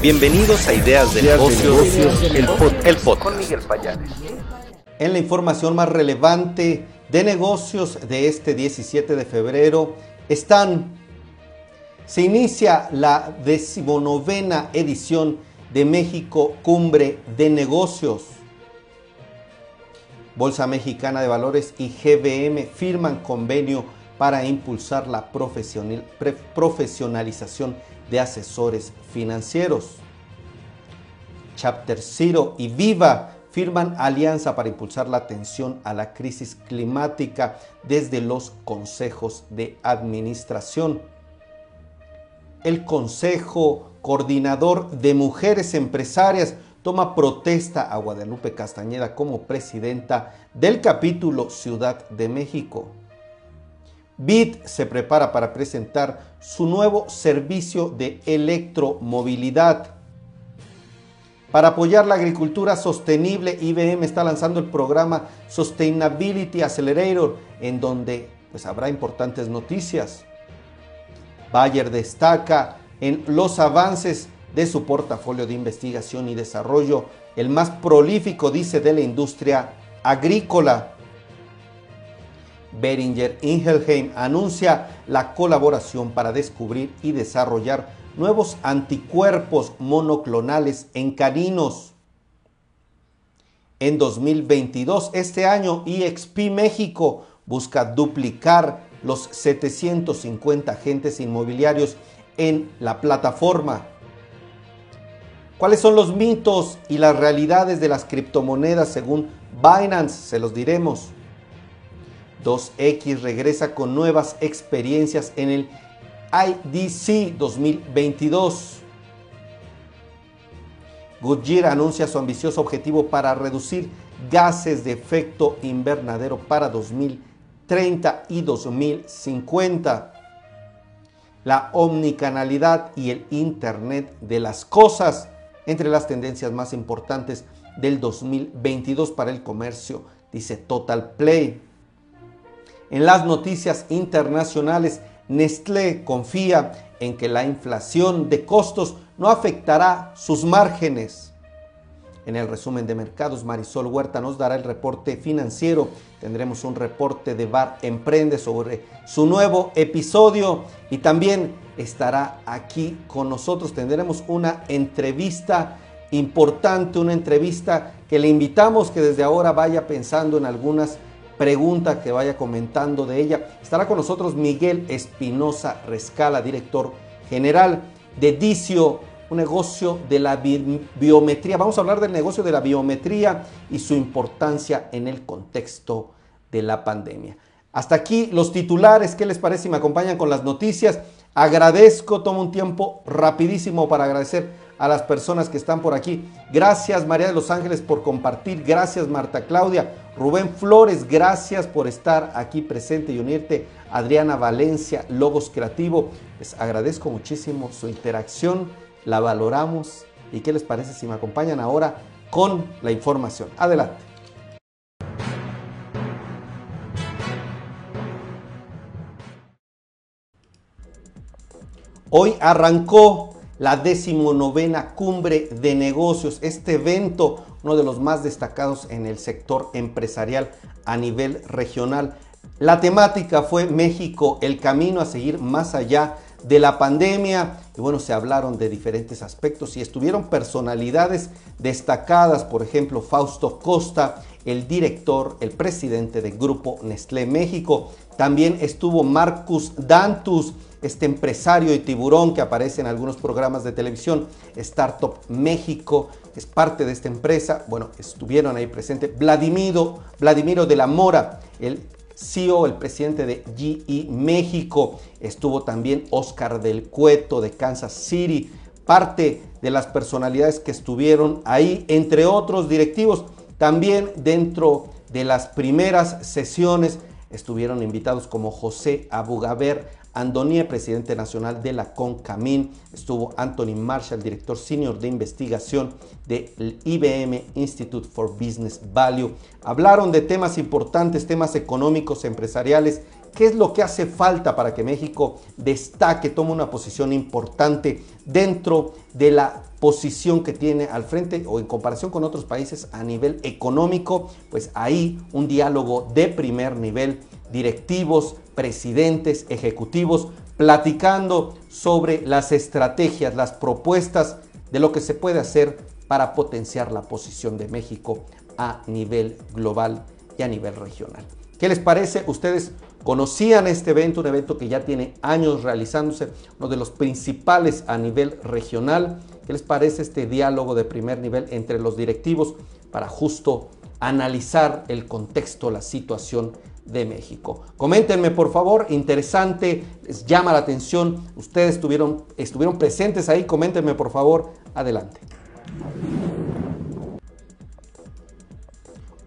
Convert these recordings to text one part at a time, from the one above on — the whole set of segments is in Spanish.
Bienvenidos a Ideas de Negocios, el, podcast. Con Miguel Payares. En la información más relevante de negocios de este 17 de febrero están, se inicia la decimonovena edición de México Cumbre de Negocios. Bolsa Mexicana de Valores y GBM firman convenio para impulsar la profesionalización de asesores financieros. Chapter Zero y Viva firman alianza para impulsar la atención a la crisis climática desde los consejos de administración. El Consejo Coordinador de Mujeres Empresarias toma protesta a Guadalupe Castañeda como presidenta del capítulo Ciudad de México. BIT se prepara para presentar su nuevo servicio de electromovilidad. Para apoyar la agricultura sostenible, IBM está lanzando el programa Sustainability Accelerator, en donde pues, habrá importantes noticias. Bayer destaca en los avances de su portafolio de investigación y desarrollo, el más prolífico, dice, de la industria agrícola. Beringer Ingelheim anuncia la colaboración para descubrir y desarrollar nuevos anticuerpos monoclonales en caninos. En 2022, este año, EXP México busca duplicar los 750 agentes inmobiliarios en la plataforma. ¿Cuáles son los mitos y las realidades de las criptomonedas según Binance? Se los diremos. 2X regresa con nuevas experiencias en el IDC 2022. Goodyear anuncia su ambicioso objetivo para reducir gases de efecto invernadero para 2030 y 2050. La omnicanalidad y el Internet de las Cosas entre las tendencias más importantes del 2022 para el comercio, dice Total Play. En las noticias internacionales, Nestlé confía en que la inflación de costos no afectará sus márgenes. En el resumen de mercados, Marisol Huerta nos dará el reporte financiero. Tendremos un reporte de Bar Emprende sobre su nuevo episodio y también estará aquí con nosotros. Tendremos una entrevista importante, una entrevista que le invitamos que desde ahora vaya pensando en algunas pregunta que vaya comentando de ella. Estará con nosotros Miguel Espinosa Rescala, director general de Dicio, un negocio de la biometría. Vamos a hablar del negocio de la biometría y su importancia en el contexto de la pandemia. Hasta aquí los titulares. ¿Qué les parece me acompañan con las noticias? Agradezco, tomo un tiempo rapidísimo para agradecer a las personas que están por aquí. Gracias María de los Ángeles por compartir. Gracias Marta Claudia. Rubén Flores, gracias por estar aquí presente y unirte. Adriana Valencia, Logos Creativo. Les agradezco muchísimo su interacción. La valoramos. ¿Y qué les parece si me acompañan ahora con la información? Adelante. Hoy arrancó la decimonovena cumbre de negocios, este evento, uno de los más destacados en el sector empresarial a nivel regional. La temática fue México, el camino a seguir más allá de la pandemia. Y bueno, se hablaron de diferentes aspectos y estuvieron personalidades destacadas, por ejemplo, Fausto Costa, el director, el presidente del grupo Nestlé México. También estuvo Marcus Dantus, este empresario y tiburón que aparece en algunos programas de televisión, Startup México, es parte de esta empresa. Bueno, estuvieron ahí presentes Vladimiro, Vladimiro de la Mora, el CEO, el presidente de GE México. Estuvo también Oscar del Cueto de Kansas City, parte de las personalidades que estuvieron ahí, entre otros directivos. También dentro de las primeras sesiones estuvieron invitados como José Abugaber, Andonier, presidente nacional de la CONCAMIN, estuvo Anthony Marshall, director senior de investigación del IBM Institute for Business Value. Hablaron de temas importantes, temas económicos, empresariales ¿Qué es lo que hace falta para que México destaque, tome una posición importante dentro de la posición que tiene al frente o en comparación con otros países a nivel económico? Pues ahí un diálogo de primer nivel, directivos, presidentes, ejecutivos, platicando sobre las estrategias, las propuestas de lo que se puede hacer para potenciar la posición de México a nivel global y a nivel regional. ¿Qué les parece? Ustedes conocían este evento, un evento que ya tiene años realizándose, uno de los principales a nivel regional. ¿Qué les parece este diálogo de primer nivel entre los directivos para justo analizar el contexto, la situación de México? Coméntenme por favor, interesante, les llama la atención, ustedes estuvieron, estuvieron presentes ahí, coméntenme por favor, adelante.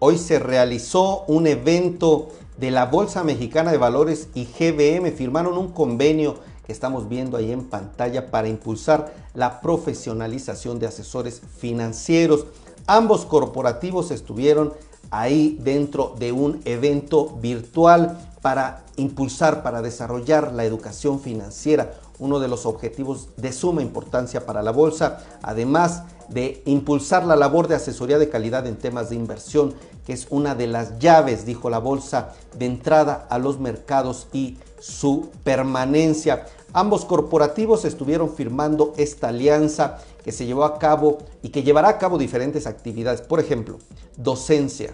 Hoy se realizó un evento de la Bolsa Mexicana de Valores y GBM. Firmaron un convenio que estamos viendo ahí en pantalla para impulsar la profesionalización de asesores financieros. Ambos corporativos estuvieron ahí dentro de un evento virtual para impulsar, para desarrollar la educación financiera, uno de los objetivos de suma importancia para la bolsa, además de impulsar la labor de asesoría de calidad en temas de inversión, que es una de las llaves, dijo la bolsa, de entrada a los mercados y su permanencia. Ambos corporativos estuvieron firmando esta alianza que se llevó a cabo y que llevará a cabo diferentes actividades. Por ejemplo, docencia,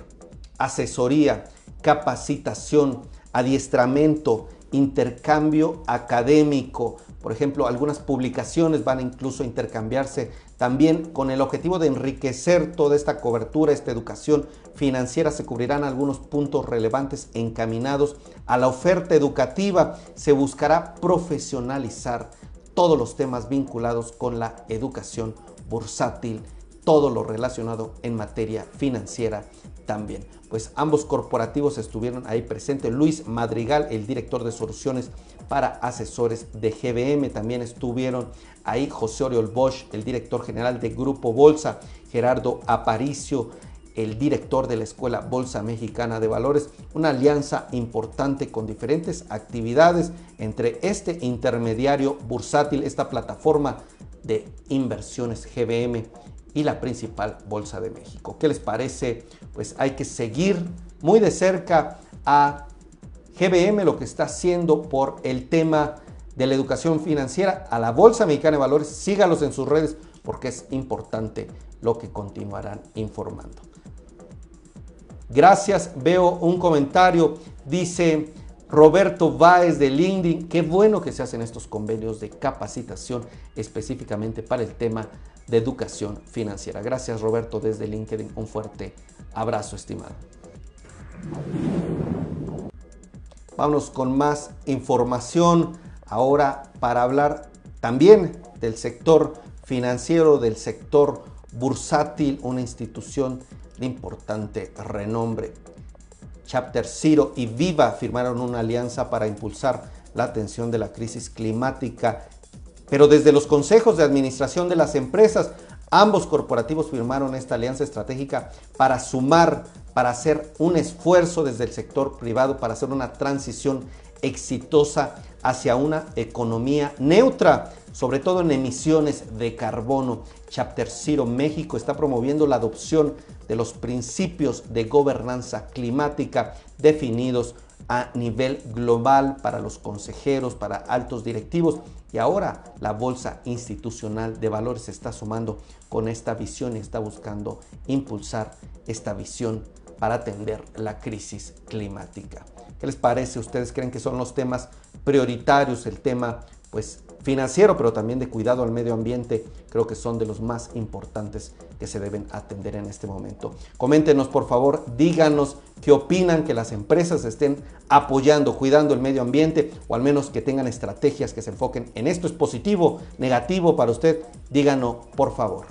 asesoría, capacitación, adiestramiento, intercambio académico. Por ejemplo, algunas publicaciones van incluso a intercambiarse también con el objetivo de enriquecer toda esta cobertura, esta educación financiera. Se cubrirán algunos puntos relevantes encaminados a la oferta educativa. Se buscará profesionalizar todos los temas vinculados con la educación bursátil, todo lo relacionado en materia financiera también. Pues ambos corporativos estuvieron ahí presentes. Luis Madrigal, el director de soluciones para asesores de GBM, también estuvieron ahí José Oriol Bosch, el director general de Grupo Bolsa, Gerardo Aparicio, el director de la Escuela Bolsa Mexicana de Valores, una alianza importante con diferentes actividades entre este intermediario bursátil, esta plataforma de inversiones GBM y la principal bolsa de México. ¿Qué les parece? Pues hay que seguir muy de cerca a GBM lo que está haciendo por el tema de la educación financiera, a la Bolsa Mexicana de Valores. Sígalos en sus redes porque es importante lo que continuarán informando. Gracias, veo un comentario, dice Roberto Báez de LinkedIn, qué bueno que se hacen estos convenios de capacitación específicamente para el tema de educación financiera. Gracias Roberto desde LinkedIn. Un fuerte abrazo estimado. Vámonos con más información ahora para hablar también del sector financiero, del sector bursátil, una institución de importante renombre. Chapter Zero y Viva firmaron una alianza para impulsar la atención de la crisis climática pero desde los consejos de administración de las empresas, ambos corporativos firmaron esta alianza estratégica para sumar, para hacer un esfuerzo desde el sector privado, para hacer una transición exitosa hacia una economía neutra, sobre todo en emisiones de carbono. Chapter Zero México está promoviendo la adopción de los principios de gobernanza climática definidos a nivel global para los consejeros, para altos directivos y ahora la Bolsa Institucional de Valores se está sumando con esta visión y está buscando impulsar esta visión para atender la crisis climática. ¿Qué les parece? ¿Ustedes creen que son los temas prioritarios? El tema pues financiero, pero también de cuidado al medio ambiente, creo que son de los más importantes que se deben atender en este momento. Coméntenos por favor, díganos qué opinan que las empresas estén apoyando, cuidando el medio ambiente o al menos que tengan estrategias que se enfoquen en esto. ¿Es positivo, negativo para usted? Díganos por favor.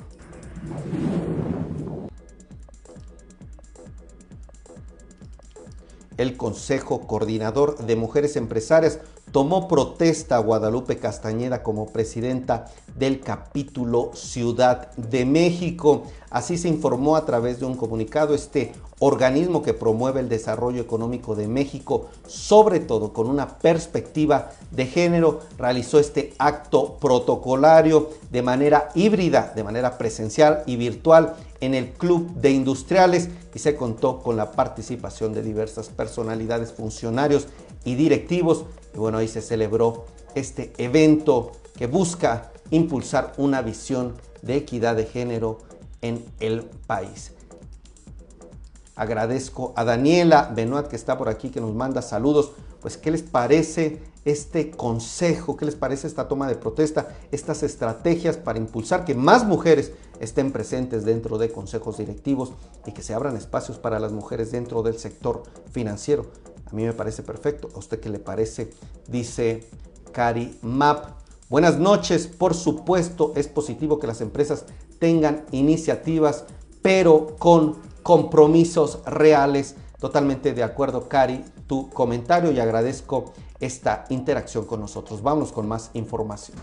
El Consejo Coordinador de Mujeres Empresarias tomó protesta a Guadalupe Castañeda como presidenta del capítulo Ciudad de México. Así se informó a través de un comunicado este organismo que promueve el desarrollo económico de México, sobre todo con una perspectiva de género, realizó este acto protocolario de manera híbrida, de manera presencial y virtual en el Club de Industriales y se contó con la participación de diversas personalidades, funcionarios y directivos. Y bueno, ahí se celebró este evento que busca impulsar una visión de equidad de género en el país. Agradezco a Daniela Benoit que está por aquí, que nos manda saludos. Pues, ¿qué les parece este consejo? ¿Qué les parece esta toma de protesta? Estas estrategias para impulsar que más mujeres estén presentes dentro de consejos directivos y que se abran espacios para las mujeres dentro del sector financiero. A mí me parece perfecto. ¿A usted qué le parece? Dice Cari Map. Buenas noches. Por supuesto, es positivo que las empresas tengan iniciativas, pero con compromisos reales. Totalmente de acuerdo, Cari, tu comentario y agradezco esta interacción con nosotros. Vamos con más información.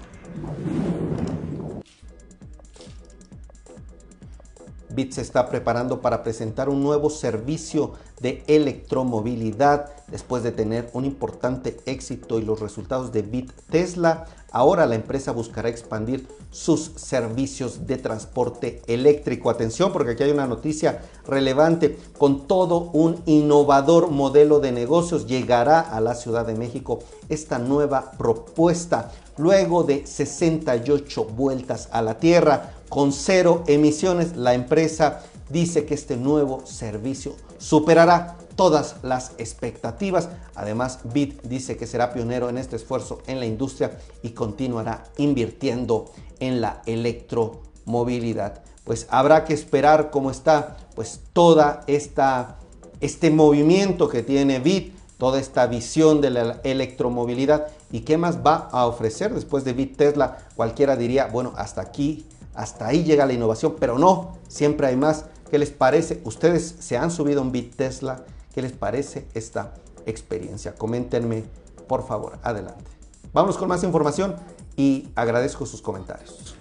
BIT se está preparando para presentar un nuevo servicio de electromovilidad después de tener un importante éxito y los resultados de BIT Tesla. Ahora la empresa buscará expandir sus servicios de transporte eléctrico. Atención porque aquí hay una noticia relevante. Con todo un innovador modelo de negocios llegará a la Ciudad de México esta nueva propuesta luego de 68 vueltas a la Tierra con cero emisiones. La empresa dice que este nuevo servicio superará todas las expectativas. Además, BIT dice que será pionero en este esfuerzo en la industria y continuará invirtiendo en la electromovilidad. Pues habrá que esperar cómo está pues toda esta este movimiento que tiene BIT, toda esta visión de la electromovilidad y qué más va a ofrecer después de BIT Tesla. Cualquiera diría, bueno, hasta aquí hasta ahí llega la innovación, pero no, siempre hay más. ¿Qué les parece? Ustedes se han subido un Bit Tesla. ¿Qué les parece esta experiencia? Coméntenme, por favor. Adelante. Vamos con más información y agradezco sus comentarios.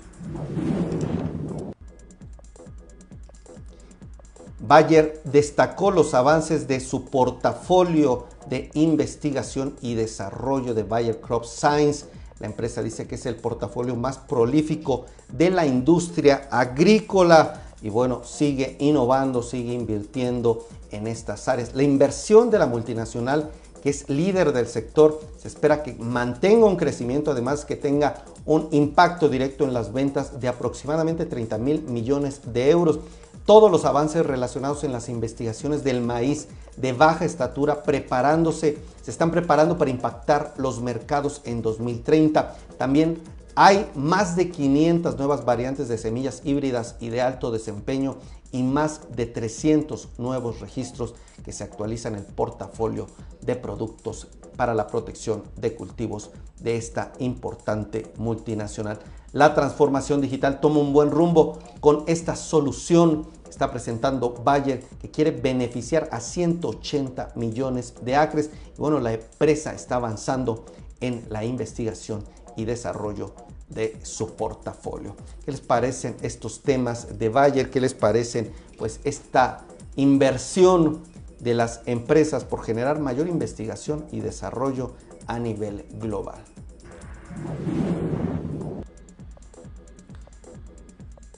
Bayer destacó los avances de su portafolio de investigación y desarrollo de Bayer Crop Science la empresa dice que es el portafolio más prolífico de la industria agrícola y bueno, sigue innovando, sigue invirtiendo en estas áreas. La inversión de la multinacional que es líder del sector, se espera que mantenga un crecimiento, además que tenga un impacto directo en las ventas de aproximadamente 30 mil millones de euros todos los avances relacionados en las investigaciones del maíz de baja estatura, preparándose, se están preparando para impactar los mercados en 2030. También hay más de 500 nuevas variantes de semillas híbridas y de alto desempeño y más de 300 nuevos registros que se actualizan en el portafolio de productos para la protección de cultivos de esta importante multinacional. La transformación digital toma un buen rumbo con esta solución que está presentando Bayer que quiere beneficiar a 180 millones de acres. Y bueno, la empresa está avanzando en la investigación y desarrollo de su portafolio. ¿Qué les parecen estos temas de Bayer? ¿Qué les parecen pues esta inversión de las empresas por generar mayor investigación y desarrollo a nivel global?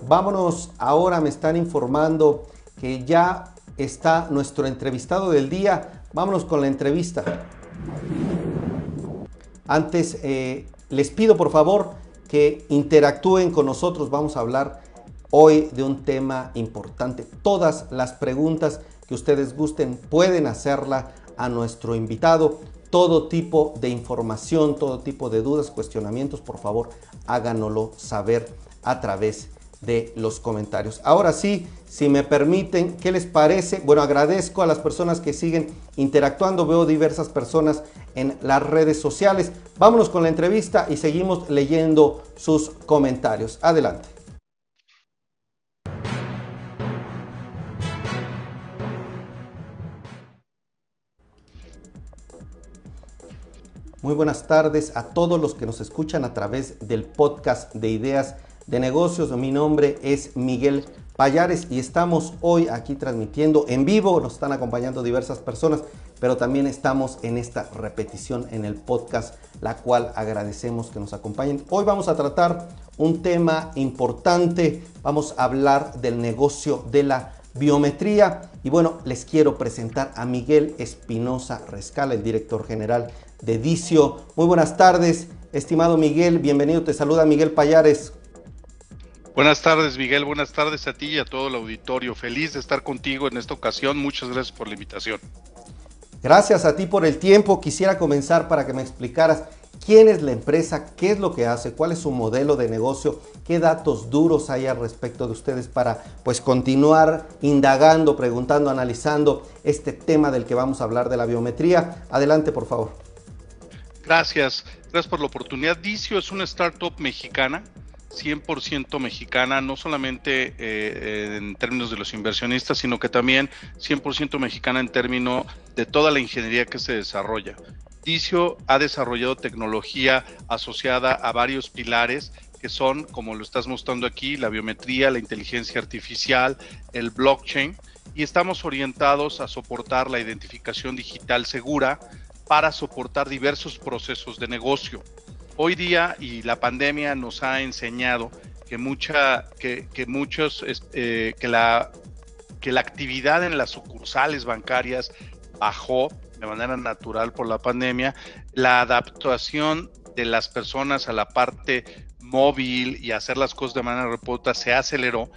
Vámonos, ahora me están informando que ya está nuestro entrevistado del día. Vámonos con la entrevista. Antes, eh, les pido por favor que interactúen con nosotros. Vamos a hablar hoy de un tema importante. Todas las preguntas que ustedes gusten pueden hacerla a nuestro invitado. Todo tipo de información, todo tipo de dudas, cuestionamientos, por favor, háganoslo saber a través de los comentarios. Ahora sí, si me permiten, ¿qué les parece? Bueno, agradezco a las personas que siguen interactuando. Veo diversas personas en las redes sociales. Vámonos con la entrevista y seguimos leyendo sus comentarios. Adelante. muy buenas tardes a todos los que nos escuchan a través del podcast de ideas de negocios. Mi nombre es Miguel Payares y estamos hoy aquí transmitiendo en vivo. Nos están acompañando diversas personas, pero también estamos en esta repetición en el podcast, la cual agradecemos que nos acompañen. Hoy vamos a tratar un tema importante. Vamos a hablar del negocio de la biometría. Y bueno, les quiero presentar a Miguel Espinosa Rescala, el director general de Dicio. Muy buenas tardes, estimado Miguel. Bienvenido. Te saluda Miguel Payares. Buenas tardes, Miguel. Buenas tardes a ti y a todo el auditorio. Feliz de estar contigo en esta ocasión. Muchas gracias por la invitación. Gracias a ti por el tiempo. Quisiera comenzar para que me explicaras quién es la empresa, qué es lo que hace, cuál es su modelo de negocio, qué datos duros hay al respecto de ustedes para pues continuar indagando, preguntando, analizando este tema del que vamos a hablar de la biometría. Adelante, por favor. Gracias. Gracias por la oportunidad. Dicio es una startup mexicana 100% mexicana, no solamente eh, en términos de los inversionistas, sino que también 100% mexicana en términos de toda la ingeniería que se desarrolla. Dicio ha desarrollado tecnología asociada a varios pilares que son, como lo estás mostrando aquí, la biometría, la inteligencia artificial, el blockchain, y estamos orientados a soportar la identificación digital segura para soportar diversos procesos de negocio hoy día y la pandemia nos ha enseñado que mucha, que, muchos, eh, que la que la actividad en las sucursales bancarias bajó de manera natural por la pandemia, la adaptación de las personas a la parte móvil y hacer las cosas de manera remota se aceleró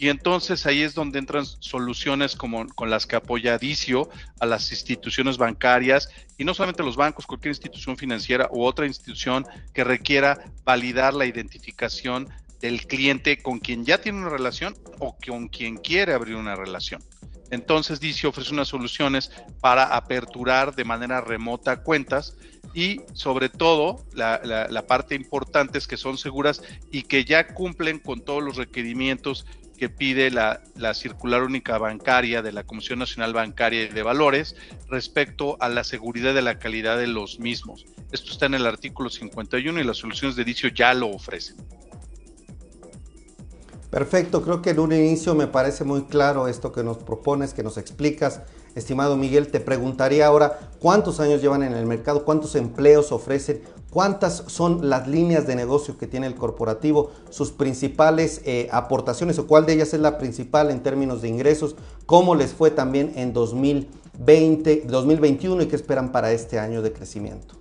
y entonces ahí es donde entran soluciones como con las que apoya Dicio a las instituciones bancarias y no solamente los bancos, cualquier institución financiera u otra institución que requiera validar la identificación del cliente con quien ya tiene una relación o con quien quiere abrir una relación. Entonces Dicio ofrece unas soluciones para aperturar de manera remota cuentas y sobre todo la, la, parte importante es que son seguras y que ya cumplen con todos los requerimientos que pide la, circular única bancaria de la Comisión Nacional Bancaria y de Valores respecto a la seguridad de la calidad de los mismos. Esto está en el artículo 51 y las soluciones de dicho ya lo ofrecen. Perfecto, creo que en un inicio me parece muy claro esto que nos propones, que nos explicas. Estimado Miguel, te preguntaría ahora cuántos años llevan en el mercado, cuántos empleos ofrecen, cuántas son las líneas de negocio que tiene el corporativo, sus principales eh, aportaciones o cuál de ellas es la principal en términos de ingresos, cómo les fue también en 2020, 2021 y qué esperan para este año de crecimiento.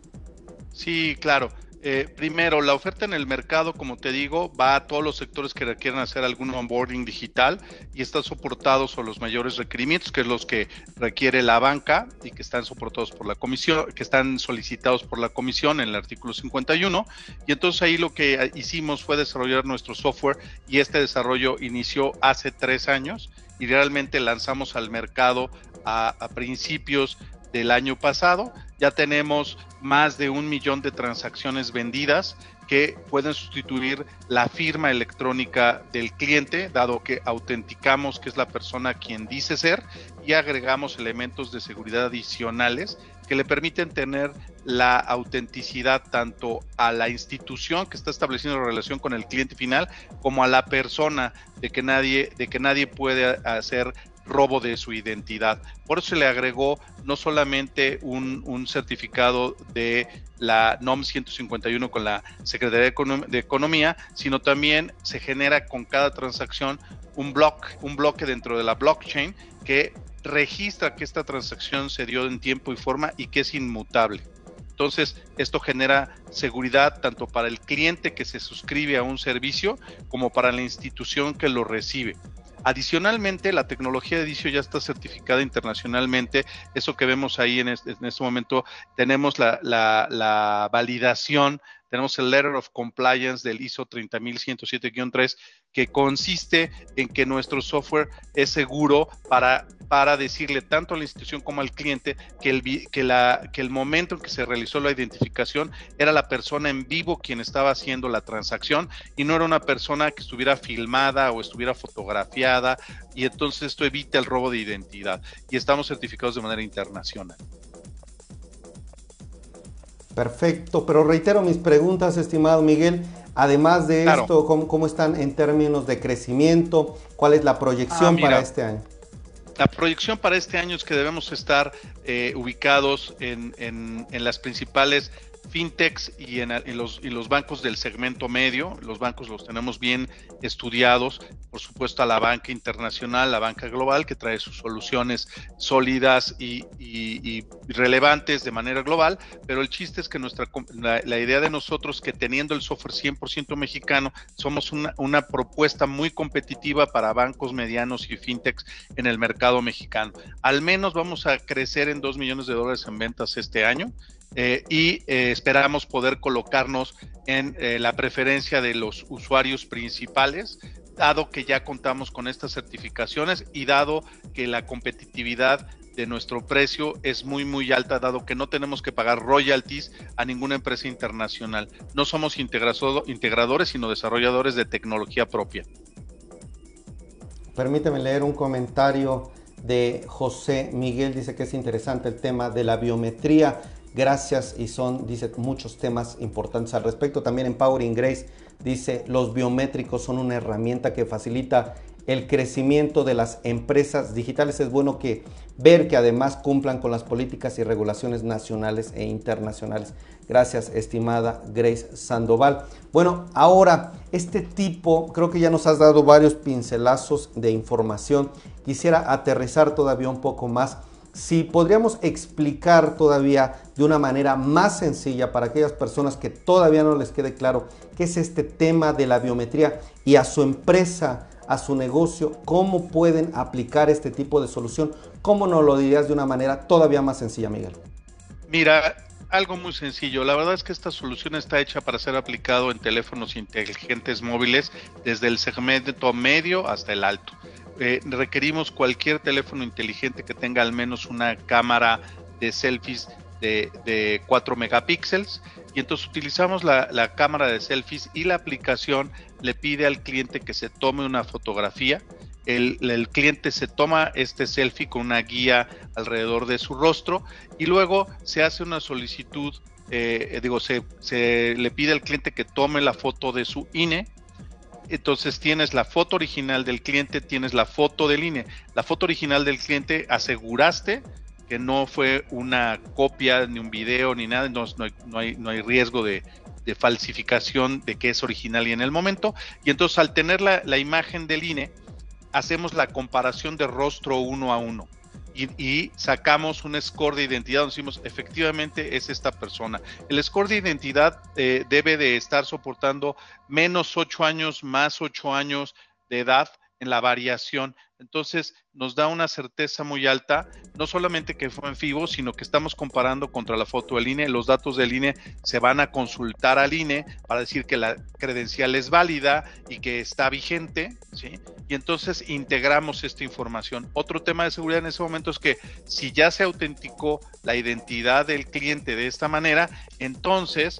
Sí, claro. Eh, primero, la oferta en el mercado, como te digo, va a todos los sectores que requieren hacer algún onboarding digital y están soportados por los mayores requerimientos, que es los que requiere la banca y que están soportados por la comisión, que están solicitados por la comisión en el artículo 51. Y entonces ahí lo que hicimos fue desarrollar nuestro software y este desarrollo inició hace tres años y realmente lanzamos al mercado a, a principios del año pasado. Ya tenemos más de un millón de transacciones vendidas que pueden sustituir la firma electrónica del cliente, dado que autenticamos que es la persona quien dice ser y agregamos elementos de seguridad adicionales que le permiten tener la autenticidad tanto a la institución que está estableciendo la relación con el cliente final como a la persona de que nadie de que nadie puede hacer robo de su identidad. Por eso se le agregó no solamente un, certificado de la NOM 151 con la Secretaría de, Economía, sino también se genera con cada transacción un bloque, un bloque dentro de la blockchain que registra que esta transacción se dio en tiempo y forma y que es inmutable. Entonces, esto genera seguridad tanto para el cliente que se suscribe a un servicio como para la institución que lo recibe. Adicionalmente, la tecnología de edición ya está certificada internacionalmente. Eso que vemos ahí en este, momento, tenemos la validación tenemos el Letter of Compliance del ISO 30107-3, que consiste en que nuestro software es seguro para, para decirle tanto a la institución como al cliente que el, que, la, que el momento en que se realizó la identificación era la persona en vivo quien estaba haciendo la transacción y no era una persona que estuviera filmada o estuviera fotografiada y entonces esto evita el robo de identidad y estamos certificados de manera internacional. Perfecto, pero reitero mis preguntas, estimado Miguel. Además de esto, ¿cómo, están en términos de crecimiento? ¿Cuál es la proyección ah, para este año? La proyección para este año es que debemos estar eh, ubicados en, en, en, las principales fintechs y en, los, y bancos del segmento medio. Los bancos los tenemos bien estudiados. Por supuesto, a la banca internacional, la banca global, que trae sus soluciones sólidas y, relevantes de manera global. Pero el chiste es que nuestra la, idea de nosotros, que teniendo el software 100% mexicano, somos una, una propuesta muy competitiva para bancos medianos y fintechs en el mercado mexicano. Al menos vamos a crecer en 2 millones de dólares en ventas este año eh, y eh, esperamos poder colocarnos en eh, la preferencia de los usuarios principales, dado que ya contamos con estas certificaciones y dado que la competitividad de nuestro precio es muy muy alta dado que no tenemos que pagar royalties a ninguna empresa internacional. No somos integradores sino desarrolladores de tecnología propia. Permíteme leer un comentario de José Miguel, dice que es interesante el tema de la biometría Gracias y son, dice, muchos temas importantes al respecto. También en Powering Grace dice, los biométricos son una herramienta que facilita el crecimiento de las empresas digitales. Es bueno que ver que además cumplan con las políticas y regulaciones nacionales e internacionales. Gracias, estimada Grace Sandoval. Bueno, ahora, este tipo, creo que ya nos has dado varios pincelazos de información. Quisiera aterrizar todavía un poco más si podríamos explicar todavía de una manera más sencilla para aquellas personas que todavía no les quede claro qué es este tema de la biometría y a su empresa, a su negocio, cómo pueden aplicar este tipo de solución, ¿cómo nos lo dirías de una manera todavía más sencilla, Miguel? Mira, algo muy sencillo. La verdad es que esta solución está hecha para ser aplicado en teléfonos inteligentes móviles desde el segmento medio hasta el alto. Eh, requerimos cualquier teléfono inteligente que tenga al menos una cámara de selfies de, 4 megapíxeles y entonces utilizamos la, cámara de selfies y la aplicación le pide al cliente que se tome una fotografía. El, cliente se toma este selfie con una guía alrededor de su rostro y luego se hace una solicitud, eh, digo, se, se le pide al cliente que tome la foto de su INE entonces tienes la foto original del cliente, tienes la foto del INE. La foto original del cliente aseguraste que no fue una copia ni un video ni nada, entonces no hay, no hay, riesgo de, falsificación de que es original y en el momento. Y entonces al tener la, la imagen del INE, hacemos la comparación de rostro uno a uno y, sacamos un score de identidad donde decimos efectivamente es esta persona. El score de identidad eh, debe de estar soportando menos 8 años más 8 años de edad en la variación. Entonces nos da una certeza muy alta, no solamente que fue en FIBO, sino que estamos comparando contra la foto del INE. Los datos del INE se van a consultar al INE para decir que la credencial es válida y que está vigente, ¿sí? Y entonces integramos esta información. Otro tema de seguridad en ese momento es que si ya se autenticó la identidad del cliente de esta manera, entonces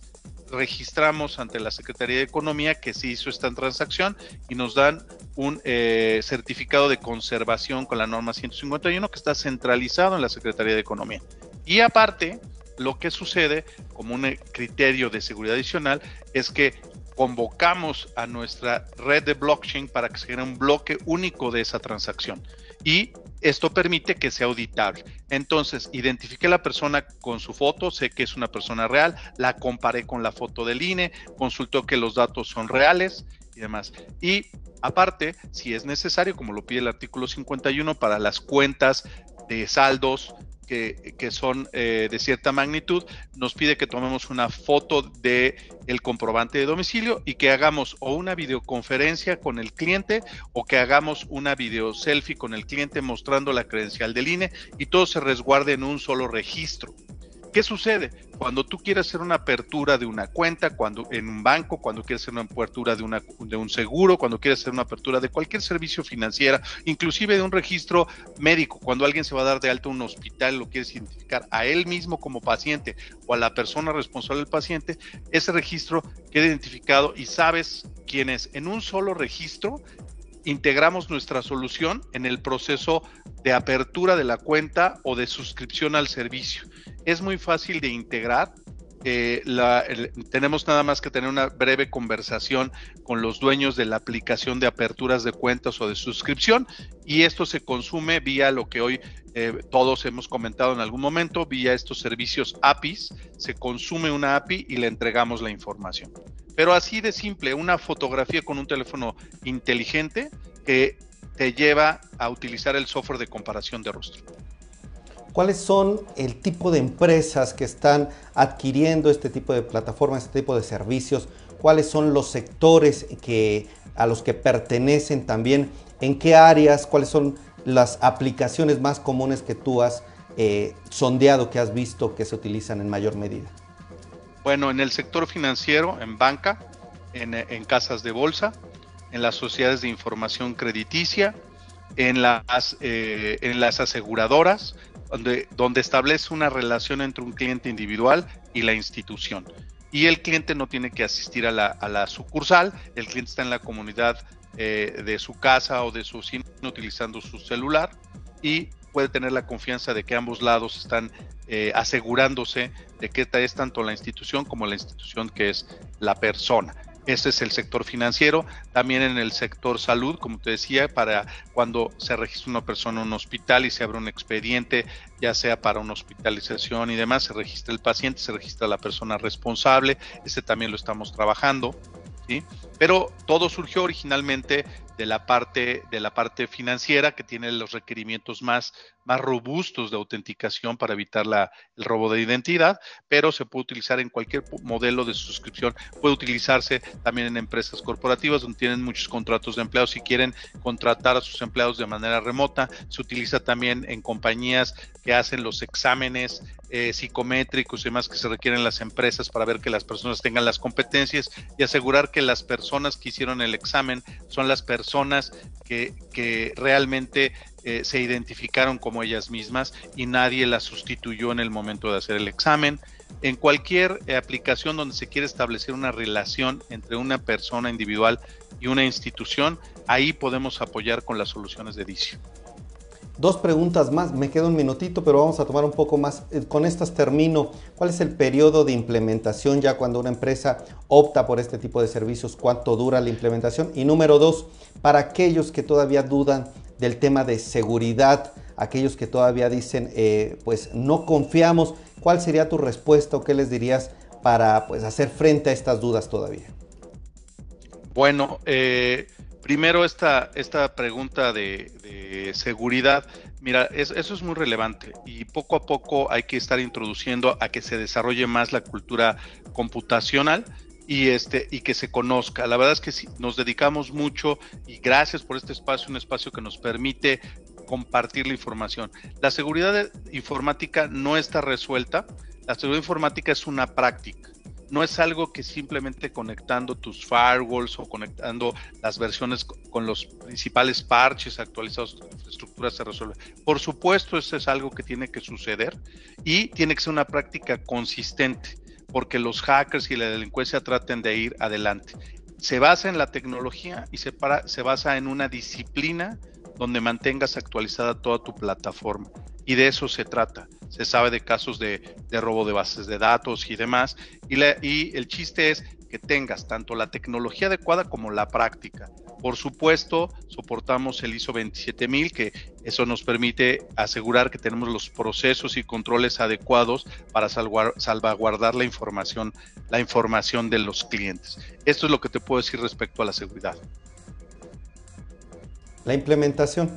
registramos ante la Secretaría de Economía que se hizo esta transacción y nos dan un eh, certificado de conservación con la norma 151 que está centralizado en la Secretaría de Economía. Y aparte, lo que sucede como un criterio de seguridad adicional es que convocamos a nuestra red de blockchain para que se genere un bloque único de esa transacción. Y esto permite que sea auditable. Entonces, identifique a la persona con su foto, sé que es una persona real, la comparé con la foto del INE, consultó que los datos son reales y demás. Y aparte, si es necesario, como lo pide el artículo 51 para las cuentas de saldos que, son eh, de cierta magnitud, nos pide que tomemos una foto de el comprobante de domicilio y que hagamos o una videoconferencia con el cliente o que hagamos una video selfie con el cliente mostrando la credencial del INE y todo se resguarde en un solo registro. ¿Qué sucede? Cuando tú quieres hacer una apertura de una cuenta, cuando en un banco, cuando quieres hacer una apertura de, una, de un seguro, cuando quieres hacer una apertura de cualquier servicio financiero, inclusive de un registro médico, cuando alguien se va a dar de alta un hospital, lo quieres identificar a él mismo como paciente o a la persona responsable del paciente, ese registro queda identificado y sabes quién es. En un solo registro integramos nuestra solución en el proceso de apertura de la cuenta o de suscripción al servicio. Es muy fácil de integrar eh, tenemos nada más que tener una breve conversación con los dueños de la aplicación de aperturas de cuentas o de suscripción y esto se consume vía lo que hoy eh, todos hemos comentado en algún momento, vía estos servicios APIs, se consume una API y le entregamos la información. Pero así de simple, una fotografía con un teléfono inteligente que te lleva a utilizar el software de comparación de rostro. ¿Cuáles son el tipo de empresas que están adquiriendo este tipo de plataformas, este tipo de servicios? ¿Cuáles son los sectores que, a los que pertenecen también? ¿En qué áreas? ¿Cuáles son las aplicaciones más comunes que tú has eh, sondeado, que has visto que se utilizan en mayor medida? Bueno, en el sector financiero, en banca, en, casas de bolsa, en las sociedades de información crediticia, en las, eh, en las aseguradoras, donde, donde establece una relación entre un cliente individual y la institución. Y el cliente no tiene que asistir a la, sucursal, el cliente está en la comunidad eh, de su casa o de su cine utilizando su celular y puede tener la confianza de que ambos lados están eh, asegurándose de que es tanto la institución como la institución que es la persona. Ese es el sector financiero. También en el sector salud, como te decía, para cuando se registra una persona en un hospital y se abre un expediente, ya sea para una hospitalización y demás, se registra el paciente, se registra la persona responsable. Ese también lo estamos trabajando. ¿Sí? Pero todo surgió originalmente de la parte de la parte financiera que tiene los requerimientos más más robustos de autenticación para evitar la, el robo de identidad, pero se puede utilizar en cualquier modelo de suscripción. Puede utilizarse también en empresas corporativas donde tienen muchos contratos de empleados y quieren contratar a sus empleados de manera remota. Se utiliza también en compañías que hacen los exámenes eh, psicométricos y demás que se requieren las empresas para ver que las personas tengan las competencias y asegurar que las personas que hicieron el examen son las personas que, que realmente eh, se identificaron como ellas mismas y nadie las sustituyó en el momento de hacer el examen. En cualquier eh, aplicación donde se quiere establecer una relación entre una persona individual y una institución, ahí podemos apoyar con las soluciones de edicio. Dos preguntas más, me queda un minutito, pero vamos a tomar un poco más. Eh, con estas termino. ¿Cuál es el periodo de implementación ya cuando una empresa opta por este tipo de servicios? ¿Cuánto dura la implementación? Y número dos, para aquellos que todavía dudan del tema de seguridad, aquellos que todavía dicen, eh, pues no confiamos, ¿cuál sería tu respuesta o qué les dirías para pues, hacer frente a estas dudas todavía? Bueno, eh, primero esta, esta pregunta de, seguridad, mira, eso es muy relevante y poco a poco hay que estar introduciendo a que se desarrolle más la cultura computacional y este y que se conozca. La verdad es que nos dedicamos mucho y gracias por este espacio, un espacio que nos permite compartir la información. La seguridad informática no está resuelta. La seguridad informática es una práctica. No es algo que simplemente conectando tus firewalls o conectando las versiones con los principales parches actualizados de tu infraestructura se resuelve. Por supuesto, eso es algo que tiene que suceder y tiene que ser una práctica consistente porque los hackers y la delincuencia traten de ir adelante. Se basa en la tecnología y se, se basa en una disciplina donde mantengas actualizada toda tu plataforma. Y de eso se trata. Se sabe de casos de, robo de bases de datos y demás. Y, y el chiste es que tengas tanto la tecnología adecuada como la práctica. Por supuesto, soportamos el ISO 27000, que eso nos permite asegurar que tenemos los procesos y controles adecuados para salvaguardar la información, la información de los clientes. Esto es lo que te puedo decir respecto a la seguridad. La implementación.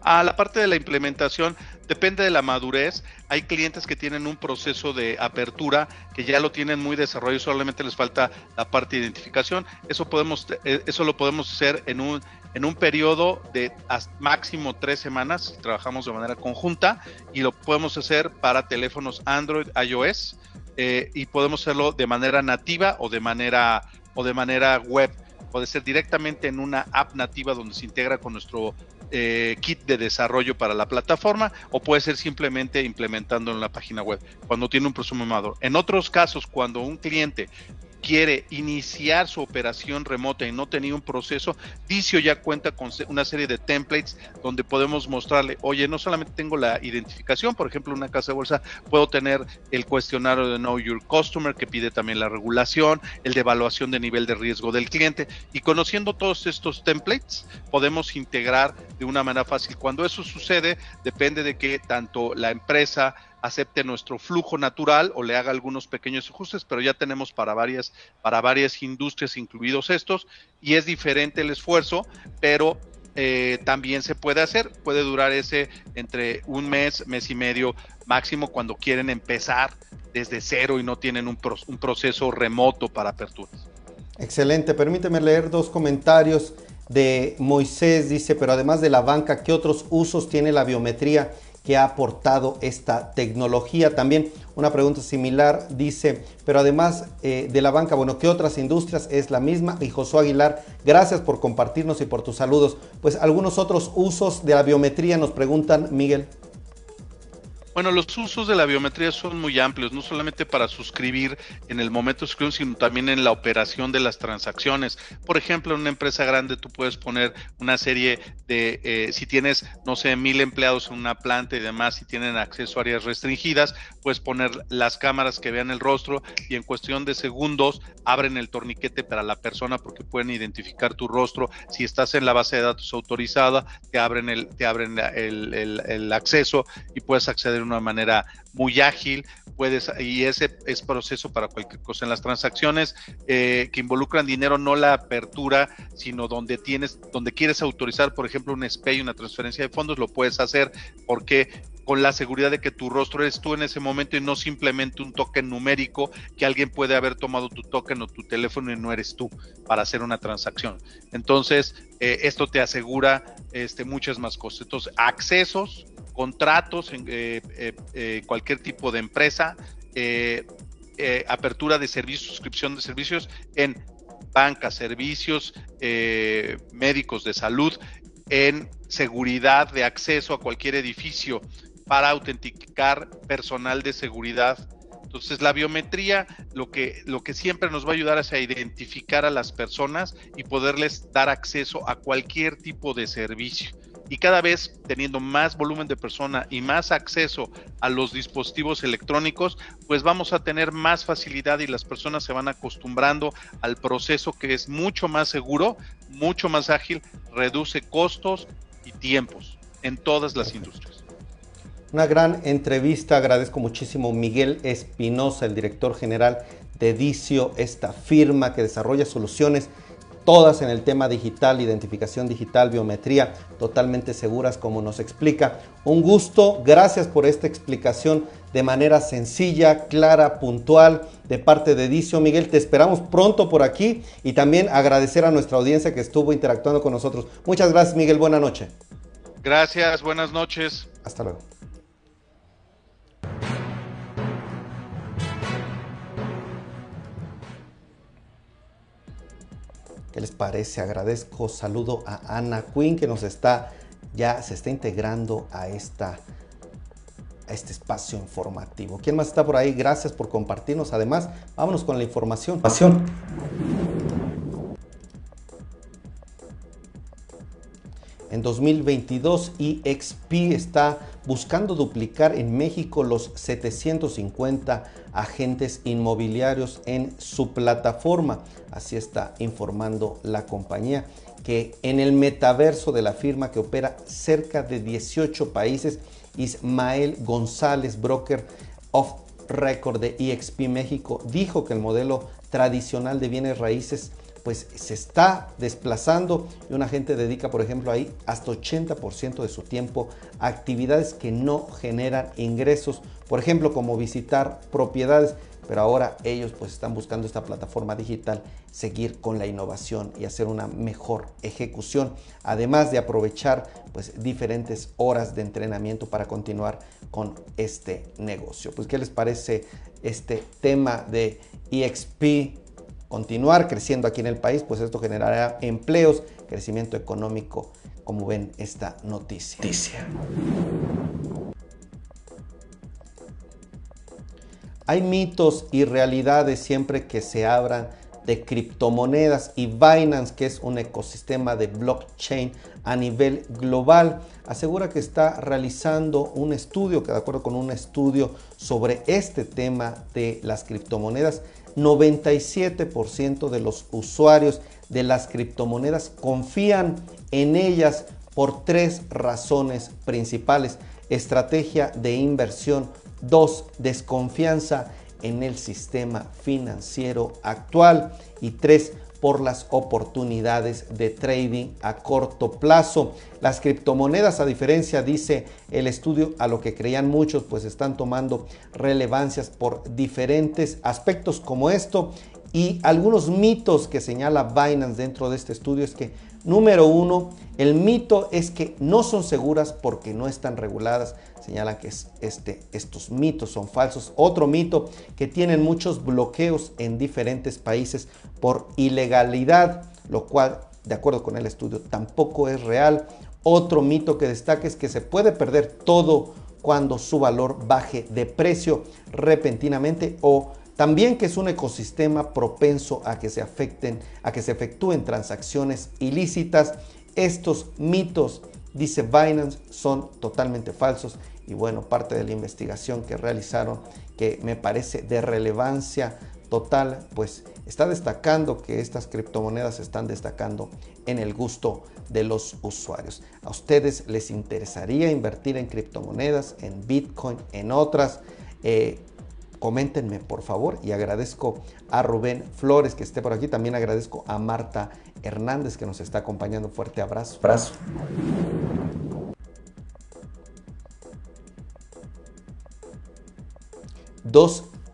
A la parte de la implementación, depende de la madurez. Hay clientes que tienen un proceso de apertura que ya lo tienen muy desarrollado, solamente les falta la parte de identificación. Eso podemos, eh, eso lo podemos hacer en un en un periodo de máximo tres semanas. Trabajamos de manera conjunta y lo podemos hacer para teléfonos Android, iOS eh, y podemos hacerlo de manera nativa o de manera o de manera web. Puede ser directamente en una app nativa donde se integra con nuestro eh, kit de desarrollo para la plataforma o puede ser simplemente implementando en la página web cuando tiene un proceso maduro. En otros casos, cuando un cliente quiere iniciar su operación remota y no tenía un proceso, Dicio ya cuenta con una serie de templates donde podemos mostrarle, oye, no solamente tengo la identificación, por ejemplo, una casa de bolsa, puedo tener el cuestionario de Know Your Customer que pide también la regulación, el de evaluación de nivel de riesgo del cliente y conociendo todos estos templates podemos integrar de una manera fácil. Cuando eso sucede, depende de que tanto la empresa, acepte nuestro flujo natural o le haga algunos pequeños ajustes, pero ya tenemos para varias, para varias industrias incluidos estos y es diferente el esfuerzo, pero eh, también se puede hacer, puede durar ese entre un mes, mes y medio máximo cuando quieren empezar desde cero y no tienen un, un proceso remoto para aperturas. Excelente, permíteme leer dos comentarios de Moisés, dice, pero además de la banca, ¿qué otros usos tiene la biometría? Que ha aportado esta tecnología. También una pregunta similar dice, pero además eh, de la banca, bueno, ¿qué otras industrias es la misma? Y Josué Aguilar, gracias por compartirnos y por tus saludos. Pues algunos otros usos de la biometría nos preguntan, Miguel. Bueno, los usos de la biometría son muy amplios, no solamente para suscribir en el momento de suscripción, sino también en la operación de las transacciones. Por ejemplo, en una empresa grande tú puedes poner una serie de, eh, si tienes, no sé, mil empleados en una planta y demás, y tienen acceso a áreas restringidas, puedes poner las cámaras que vean el rostro y en cuestión de segundos abren el torniquete para la persona porque pueden identificar tu rostro. Si estás en la base de datos autorizada, te abren el, te abren el acceso y puedes acceder de una manera muy ágil, puedes, y ese es proceso para cualquier cosa. En las transacciones eh, que involucran dinero, no la apertura, sino donde tienes, donde quieres autorizar, por ejemplo, un SPAY, una transferencia de fondos, lo puedes hacer porque con la seguridad de que tu rostro eres tú en ese momento y no simplemente un token numérico que alguien puede haber tomado tu token o tu teléfono y no eres tú para hacer una transacción. Entonces, eh, esto te asegura este, muchas más cosas. Entonces, accesos, contratos en eh, eh, cualquier tipo de empresa, apertura de servicios, suscripción de servicios en bancas, servicios médicos de salud, en seguridad de acceso a cualquier edificio para autenticar personal de seguridad. Entonces la biometría lo que, lo que siempre nos va a ayudar es a identificar a las personas y poderles dar acceso a cualquier tipo de servicio. Y cada vez teniendo más volumen de persona y más acceso a los dispositivos electrónicos, pues vamos a tener más facilidad y las personas se van acostumbrando al proceso que es mucho más seguro, mucho más ágil, reduce costos y tiempos en todas las industrias. Una gran entrevista, agradezco muchísimo Miguel Espinosa, el director general de Dicio, esta firma que desarrolla soluciones todas en el tema digital, identificación digital, biometría, totalmente seguras como nos explica. Un gusto, gracias por esta explicación de manera sencilla, clara, puntual de parte de Dicio. Miguel, te esperamos pronto por aquí y también agradecer a nuestra audiencia que estuvo interactuando con nosotros. Muchas gracias Miguel, buena noche. Gracias, buenas noches. Hasta luego. ¿Qué les parece? Agradezco, saludo a Ana Quinn que nos está, ya se está integrando a, esta, a este espacio informativo. ¿Quién más está por ahí? Gracias por compartirnos. Además, vámonos con la información. En 2022, EXP está buscando duplicar en México los 750 agentes inmobiliarios en su plataforma. Así está informando la compañía que en el metaverso de la firma que opera cerca de 18 países, Ismael González, broker of record de EXP México, dijo que el modelo tradicional de bienes raíces pues se está desplazando y una gente dedica, por ejemplo, ahí hasta 80% de su tiempo a actividades que no generan ingresos, por ejemplo, como visitar propiedades, pero ahora ellos pues están buscando esta plataforma digital seguir con la innovación y hacer una mejor ejecución, además de aprovechar pues diferentes horas de entrenamiento para continuar con este negocio. Pues qué les parece este tema de EXP continuar creciendo aquí en el país, pues esto generará empleos, crecimiento económico, como ven esta noticia. Hay mitos y realidades siempre que se abran de criptomonedas y Binance, que es un ecosistema de blockchain a nivel global, asegura que está realizando un estudio, que de acuerdo con un estudio sobre este tema de las criptomonedas, 97% de los usuarios de las criptomonedas confían en ellas por tres razones principales. Estrategia de inversión, dos, desconfianza en el sistema financiero actual y tres, por las oportunidades de trading a corto plazo. Las criptomonedas, a diferencia, dice el estudio, a lo que creían muchos, pues están tomando relevancias por diferentes aspectos como esto y algunos mitos que señala Binance dentro de este estudio es que Número uno, el mito es que no son seguras porque no están reguladas. Señalan que este, estos mitos son falsos. Otro mito, que tienen muchos bloqueos en diferentes países por ilegalidad, lo cual, de acuerdo con el estudio, tampoco es real. Otro mito que destaca es que se puede perder todo cuando su valor baje de precio repentinamente o también que es un ecosistema propenso a que se afecten, a que se efectúen transacciones ilícitas. Estos mitos, dice Binance, son totalmente falsos y bueno, parte de la investigación que realizaron que me parece de relevancia total, pues está destacando que estas criptomonedas están destacando en el gusto de los usuarios. ¿A ustedes les interesaría invertir en criptomonedas, en Bitcoin, en otras? Eh, coméntenme por favor y agradezco a Rubén Flores que esté por aquí, también agradezco a Marta Hernández que nos está acompañando, fuerte abrazo. Abrazo.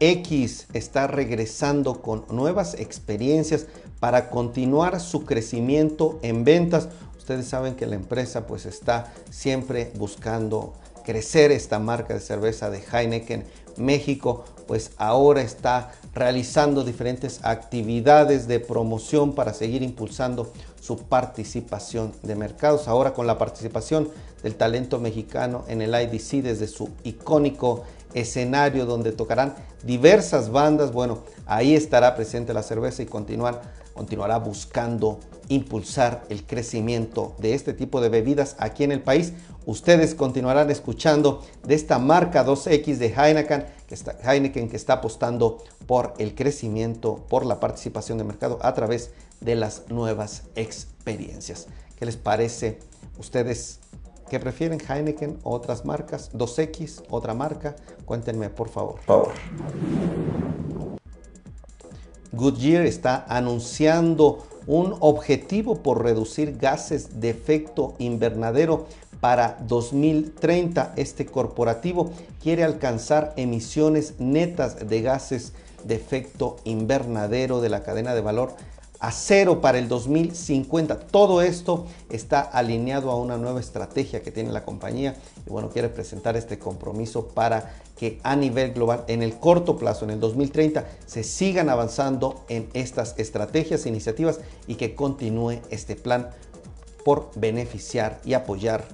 2X está regresando con nuevas experiencias para continuar su crecimiento en ventas. Ustedes saben que la empresa pues está siempre buscando crecer esta marca de cerveza de Heineken México pues ahora está realizando diferentes actividades de promoción para seguir impulsando su participación de mercados. Ahora con la participación del talento mexicano en el IDC desde su icónico escenario donde tocarán diversas bandas, bueno, ahí estará presente la cerveza y continuar, continuará buscando impulsar el crecimiento de este tipo de bebidas aquí en el país. Ustedes continuarán escuchando de esta marca 2X de Heineken que está, Heineken que está apostando por el crecimiento, por la participación de mercado a través de las nuevas experiencias. ¿Qué les parece? ¿Ustedes qué prefieren Heineken o otras marcas? 2X, otra marca? Cuéntenme por favor. Por favor. Goodyear está anunciando un objetivo por reducir gases de efecto invernadero para 2030. Este corporativo quiere alcanzar emisiones netas de gases de efecto invernadero de la cadena de valor a cero para el 2050. Todo esto está alineado a una nueva estrategia que tiene la compañía y bueno, quiere presentar este compromiso para que a nivel global en el corto plazo, en el 2030, se sigan avanzando en estas estrategias e iniciativas y que continúe este plan por beneficiar y apoyar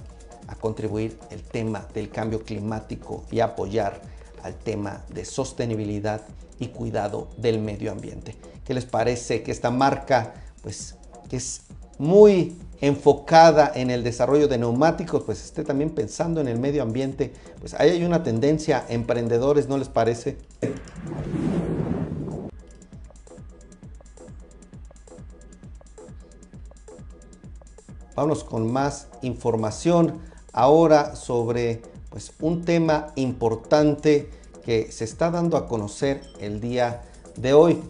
a contribuir el tema del cambio climático y apoyar al tema de sostenibilidad y cuidado del medio ambiente. ¿Qué les parece que esta marca, pues, que es muy enfocada en el desarrollo de neumáticos, pues esté también pensando en el medio ambiente? Pues ahí hay una tendencia, emprendedores, ¿no les parece? Vamos con más información ahora sobre pues, un tema importante que se está dando a conocer el día de hoy.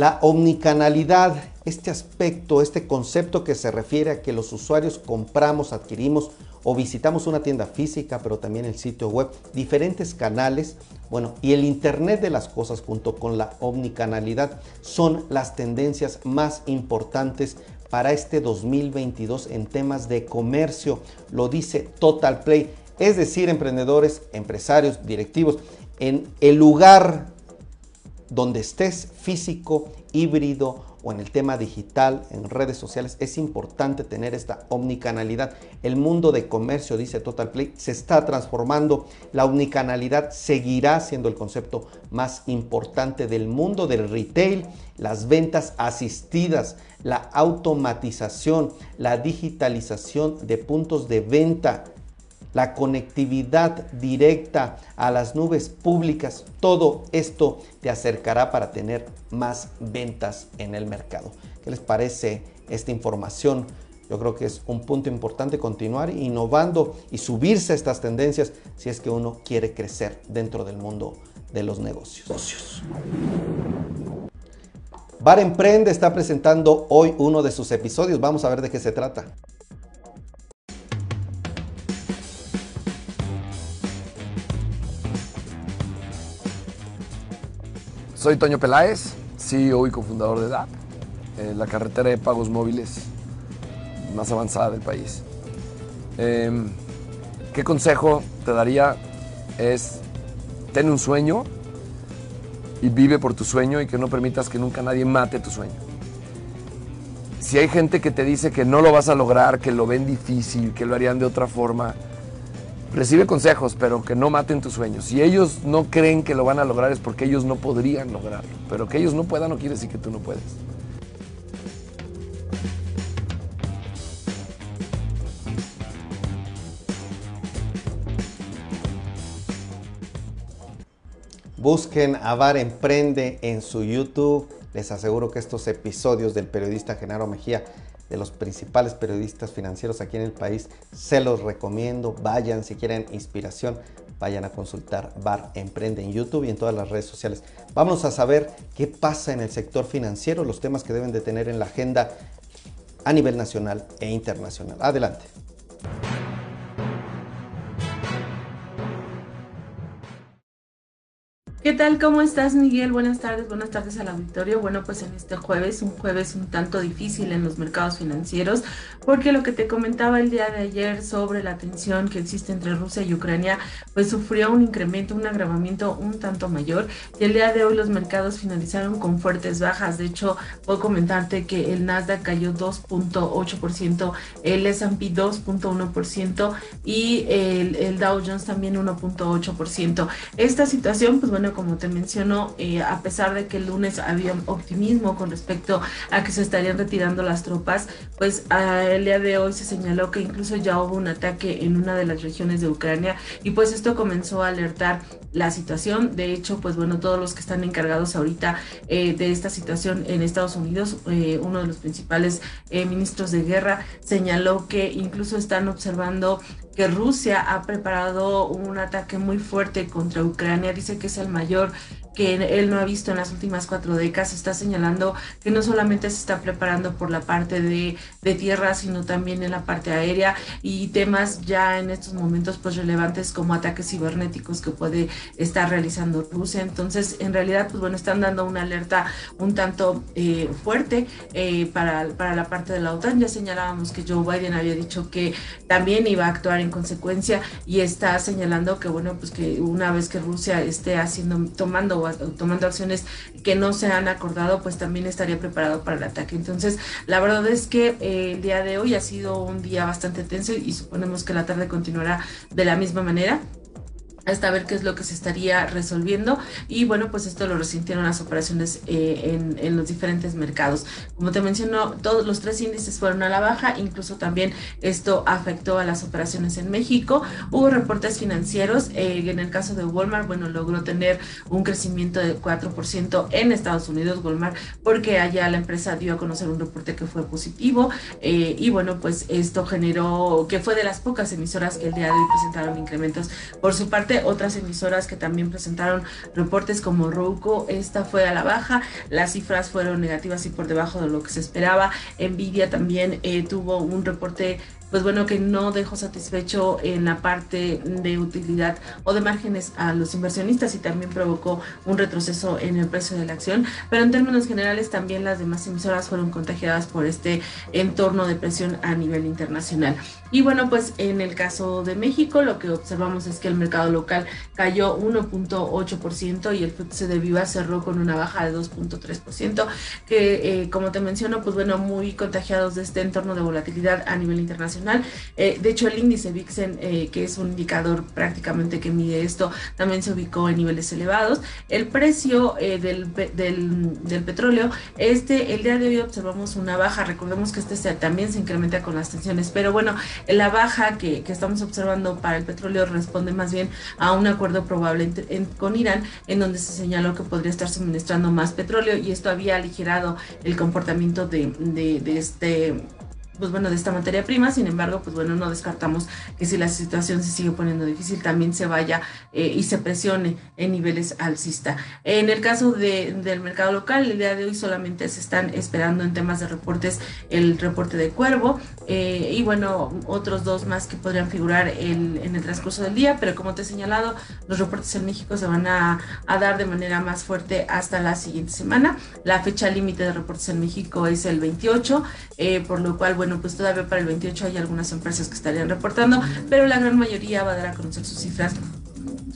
La omnicanalidad, este aspecto, este concepto que se refiere a que los usuarios compramos, adquirimos o visitamos una tienda física, pero también el sitio web, diferentes canales, bueno, y el Internet de las cosas junto con la omnicanalidad son las tendencias más importantes para este 2022 en temas de comercio, lo dice Total Play, es decir, emprendedores, empresarios, directivos, en el lugar donde estés, físico, híbrido o en el tema digital, en redes sociales, es importante tener esta omnicanalidad. El mundo de comercio, dice Total Play, se está transformando. La omnicanalidad seguirá siendo el concepto más importante del mundo del retail, las ventas asistidas, la automatización, la digitalización de puntos de venta la conectividad directa a las nubes públicas, todo esto te acercará para tener más ventas en el mercado. ¿Qué les parece esta información? Yo creo que es un punto importante continuar innovando y subirse a estas tendencias si es que uno quiere crecer dentro del mundo de los negocios. Bar Emprende está presentando hoy uno de sus episodios. Vamos a ver de qué se trata. Soy Toño Peláez, CEO y cofundador de DAP, eh, la carretera de pagos móviles más avanzada del país. Em, ¿Qué consejo te daría? Es ten un sueño y vive por tu sueño y que no permitas que nunca nadie mate tu sueño. Si hay gente que te dice que no lo vas a lograr, que lo ven difícil, que lo harían de otra forma, recibe consejos, pero que no maten tus sueños. Si ellos no creen que lo van a lograr es porque ellos no podrían lograrlo. Pero que ellos no puedan no quiere decir que tú no puedes. Busquen a Bar Emprende en su YouTube. Les aseguro que estos episodios del periodista Genaro Mejía de los principales periodistas financieros aquí en el país. Se los recomiendo. Vayan si quieren inspiración. Vayan a consultar Bar Emprende en YouTube y en todas las redes sociales. Vamos a saber qué pasa en el sector financiero, los temas que deben de tener en la agenda a nivel nacional e internacional. Adelante. ¿Qué tal? ¿Cómo estás, Miguel? Buenas tardes, buenas tardes al auditorio. Bueno, pues en este jueves, un jueves un tanto difícil en los mercados financieros, porque lo que te comentaba el día de ayer sobre la tensión que existe entre Rusia y Ucrania, pues sufrió un incremento, un agravamiento un tanto mayor. Y el día de hoy los mercados finalizaron con fuertes bajas. De hecho, puedo comentarte que el Nasdaq cayó 2.8%, el S&P 2.1% y el, el Dow Jones también 1.8%. Esta situación, pues bueno, como te menciono, eh, a pesar de que el lunes había optimismo con respecto a que se estarían retirando las tropas, pues el día de hoy se señaló que incluso ya hubo un ataque en una de las regiones de Ucrania y pues esto comenzó a alertar la situación. De hecho, pues bueno, todos los que están encargados ahorita eh, de esta situación en Estados Unidos, eh, uno de los principales ministros de guerra señaló que incluso están observando que Rusia ha preparado un ataque muy fuerte contra Ucrania. Dice que es el mayor que él no ha visto en las últimas cuatro décadas, está señalando que no solamente se está preparando por la parte de, tierra, sino también en la parte aérea y temas ya en estos momentos pues relevantes como ataques cibernéticos que puede estar realizando Rusia. Entonces, en realidad, pues bueno, están dando una alerta un tanto eh, fuerte eh, para, para la parte de la OTAN. Ya señalábamos que Joe Biden había dicho que también iba a actuar en consecuencia y está señalando que, bueno, pues que una vez que Rusia esté haciendo, tomando tomando acciones que no se han acordado, pues también estaría preparado para el ataque. Entonces, la verdad es que eh, el día de hoy ha sido un día bastante tenso y suponemos que la tarde continuará de la misma manera hasta ver qué es lo que se estaría resolviendo. Y bueno pues esto lo resintieron las operaciones eh, en, los diferentes mercados. Como te menciono todos los tres índices fueron a la baja. Incluso también esto afectó a las operaciones en México. Hubo reportes financieros eh, en el caso de Walmart bueno logró tener un crecimiento de 4% en Estados Unidos Walmart porque allá la empresa dio a conocer un reporte que fue positivo. Eh, y bueno pues esto generó que fue de las pocas emisoras que el día de hoy presentaron incrementos por su parte otras emisoras que también presentaron reportes como Roku, esta fue a la baja, las cifras fueron negativas y por debajo de lo que se esperaba. Nvidia también eh, tuvo un reporte pues bueno, que no dejó satisfecho en la parte de utilidad o de márgenes a los inversionistas y también provocó un retroceso en el precio de la acción. Pero en términos generales también las demás emisoras fueron contagiadas por este entorno de presión a nivel internacional. Y bueno, pues en el caso de México lo que observamos es que el mercado local cayó 1.8% y el FTSE de Viva cerró con una baja de 2.3%, que eh, como te menciono, pues bueno, muy contagiados de este entorno de volatilidad a nivel internacional. Eh, de hecho, el índice VIXEN, eh, que es un indicador prácticamente que mide esto, también se ubicó en niveles elevados. El precio del, del, petróleo, este, el día de hoy observamos una baja, recordemos que este también se incrementa con las tensiones, pero bueno, la baja que, estamos observando para el petróleo responde más bien a un acuerdo probable con Irán, en donde se señaló que podría estar suministrando más petróleo y esto había aligerado el comportamiento de este pues bueno, de esta materia prima. Sin embargo, pues bueno, no descartamos que si la situación se sigue poniendo difícil, también se vaya eh, y se presione en niveles alcista. En el caso del mercado local, el día de hoy solamente se están esperando en temas de reportes el reporte de Cuervo eh, y bueno, otros dos más que podrían figurar en el transcurso del día, pero como te he señalado, los reportes en México se van a, dar de manera más fuerte hasta la siguiente semana. La fecha límite de reportes en México es el 28, eh, por lo cual, bueno, bueno, pues todavía para el 28 hay algunas empresas que estarían reportando, pero la gran mayoría va a dar a conocer sus cifras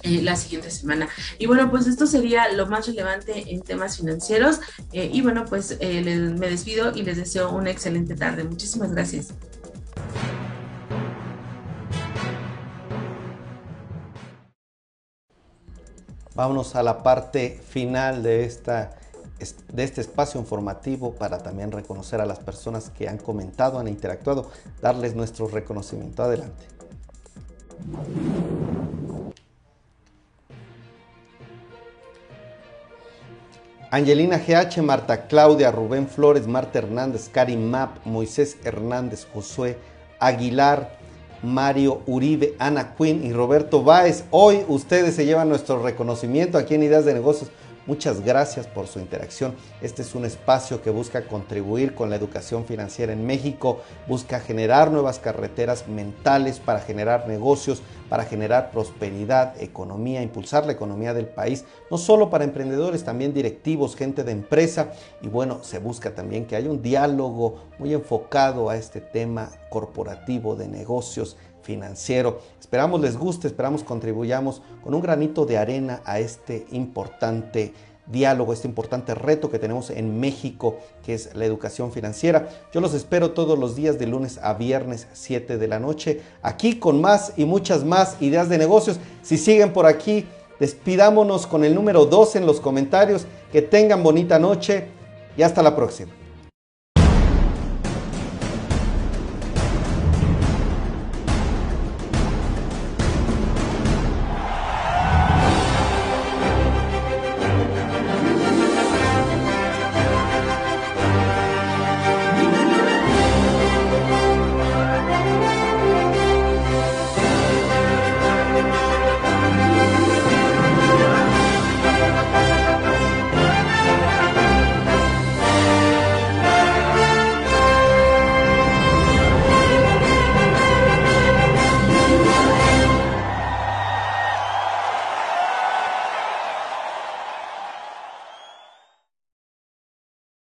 eh, la siguiente semana. Y bueno, pues esto sería lo más relevante en temas financieros. Eh, y bueno, pues eh, me despido y les deseo una excelente tarde. Muchísimas gracias. Vámonos a la parte final de esta de este espacio informativo para también reconocer a las personas que han comentado, han interactuado, darles nuestro reconocimiento. Adelante. Angelina GH, Marta Claudia, Rubén Flores, Marta Hernández, Karim Map, Moisés Hernández, Josué Aguilar, Mario Uribe, Ana Quinn y Roberto Báez. Hoy ustedes se llevan nuestro reconocimiento aquí en Ideas de Negocios Muchas gracias por su interacción. Este es un espacio que busca contribuir con la educación financiera en México, busca generar nuevas carreteras mentales para generar negocios, para generar prosperidad, economía, impulsar la economía del país, no solo para emprendedores, también directivos, gente de empresa. Y bueno, se busca también que haya un diálogo muy enfocado a este tema corporativo de negocios financiero. Esperamos les guste, esperamos contribuyamos con un granito de arena a este importante diálogo, este importante reto que tenemos en México, que es la educación financiera. Yo los espero todos los días de lunes a viernes 7 de la noche, aquí con más y muchas más ideas de negocios. Si siguen por aquí, despidámonos con el número 2 en los comentarios. Que tengan bonita noche y hasta la próxima.